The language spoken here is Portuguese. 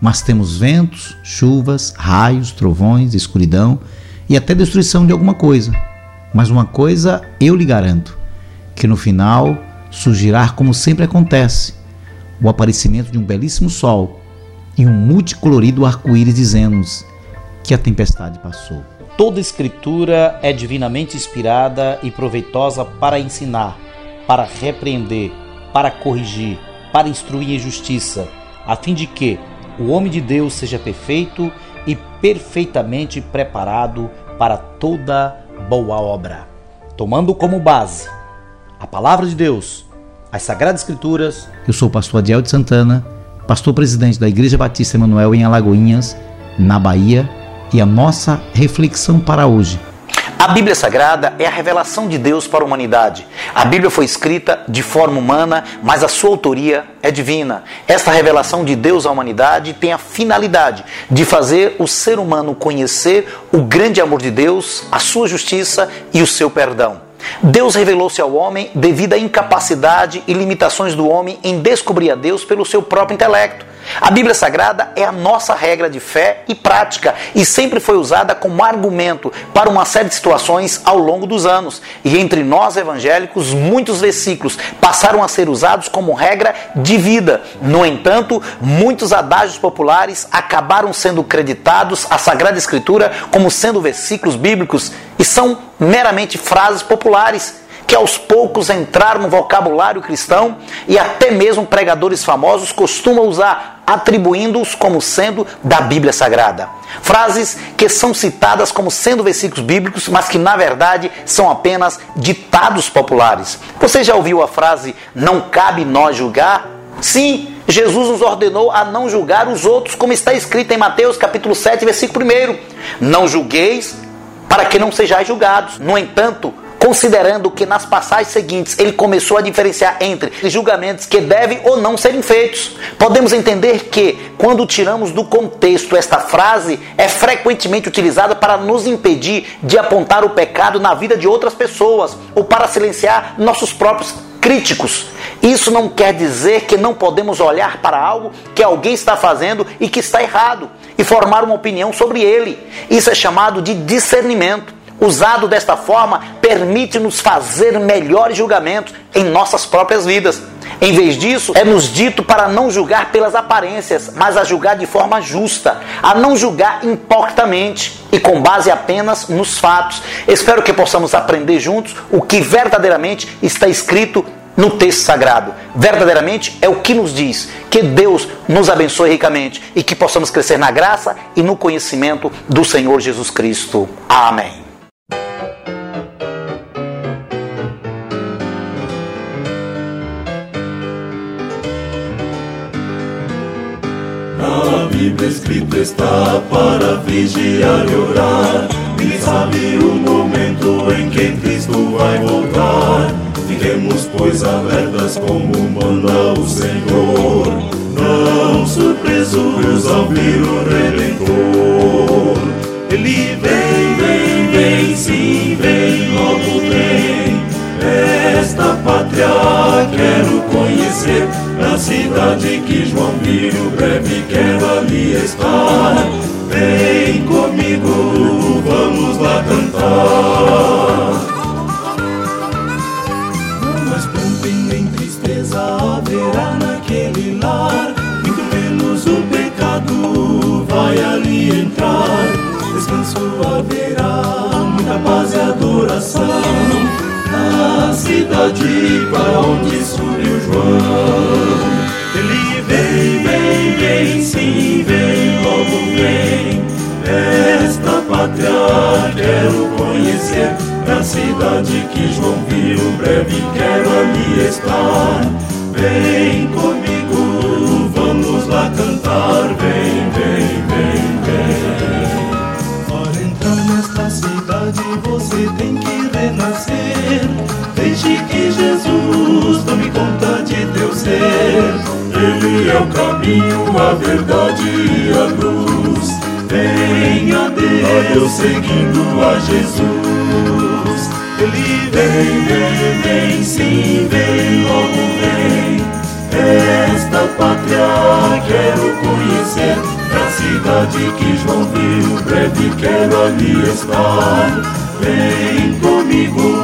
mas temos ventos, chuvas, raios, trovões, escuridão e até destruição de alguma coisa. Mas uma coisa eu lhe garanto: que no final surgirá como sempre acontece, o aparecimento de um belíssimo sol e um multicolorido arco-íris dizendo-nos que a tempestade passou. Toda escritura é divinamente inspirada e proveitosa para ensinar, para repreender, para corrigir, para instruir em justiça, a fim de que o homem de Deus seja perfeito e perfeitamente preparado para toda boa obra. Tomando como base a palavra de Deus, as Sagradas Escrituras. Eu sou o pastor Adiel de Santana, pastor presidente da Igreja Batista Emanuel em Alagoinhas, na Bahia, e a nossa reflexão para hoje a Bíblia Sagrada é a revelação de Deus para a humanidade. A Bíblia foi escrita de forma humana, mas a sua autoria é divina. Esta revelação de Deus à humanidade tem a finalidade de fazer o ser humano conhecer o grande amor de Deus, a sua justiça e o seu perdão. Deus revelou-se ao homem devido à incapacidade e limitações do homem em descobrir a Deus pelo seu próprio intelecto. A Bíblia Sagrada é a nossa regra de fé e prática e sempre foi usada como argumento para uma série de situações ao longo dos anos. E entre nós evangélicos, muitos versículos passaram a ser usados como regra de vida. No entanto, muitos adágios populares acabaram sendo creditados à Sagrada Escritura como sendo versículos bíblicos e são meramente frases populares que aos poucos entraram no vocabulário cristão e até mesmo pregadores famosos costumam usar, atribuindo-os como sendo da Bíblia Sagrada. Frases que são citadas como sendo versículos bíblicos, mas que na verdade são apenas ditados populares. Você já ouviu a frase não cabe nós julgar? Sim, Jesus nos ordenou a não julgar os outros, como está escrito em Mateus capítulo 7, versículo 1. Não julgueis para que não sejais julgados. No entanto, considerando que nas passagens seguintes ele começou a diferenciar entre julgamentos que devem ou não serem feitos. Podemos entender que, quando tiramos do contexto esta frase, é frequentemente utilizada para nos impedir de apontar o pecado na vida de outras pessoas ou para silenciar nossos próprios críticos. Isso não quer dizer que não podemos olhar para algo que alguém está fazendo e que está errado e formar uma opinião sobre ele. Isso é chamado de discernimento usado desta forma, permite-nos fazer melhores julgamentos em nossas próprias vidas. Em vez disso, é nos dito para não julgar pelas aparências, mas a julgar de forma justa, a não julgar hipocritamente e com base apenas nos fatos. Espero que possamos aprender juntos o que verdadeiramente está escrito no texto sagrado. Verdadeiramente é o que nos diz. Que Deus nos abençoe ricamente e que possamos crescer na graça e no conhecimento do Senhor Jesus Cristo. Amém. Bíblia escrito está para vigiar e orar. E sabe o momento em que Cristo vai voltar. Fiquemos, pois, alertas como manda o Senhor. Não surpresos ao vir o Redentor. Ele vem, vem, vem, sim, vem, logo vem. Esta pátria quero conhecer na cidade que João viu, breve quero ali estar. Para onde subiu João. Ele vem, vem, vem, sim, vem, logo vem. Esta pátria quero conhecer, na cidade que João viu, breve quero ali estar. Vem comigo, vamos lá cantar, vem, vem, vem, vem. Para entrar nesta cidade você tem que caminho, a verdade e a luz. Venha a Deus seguindo a Jesus. Ele vem, vem, vem, sim, vem, logo vem. Esta pátria quero conhecer, na cidade que João viu, breve quero ali estar. Vem comigo,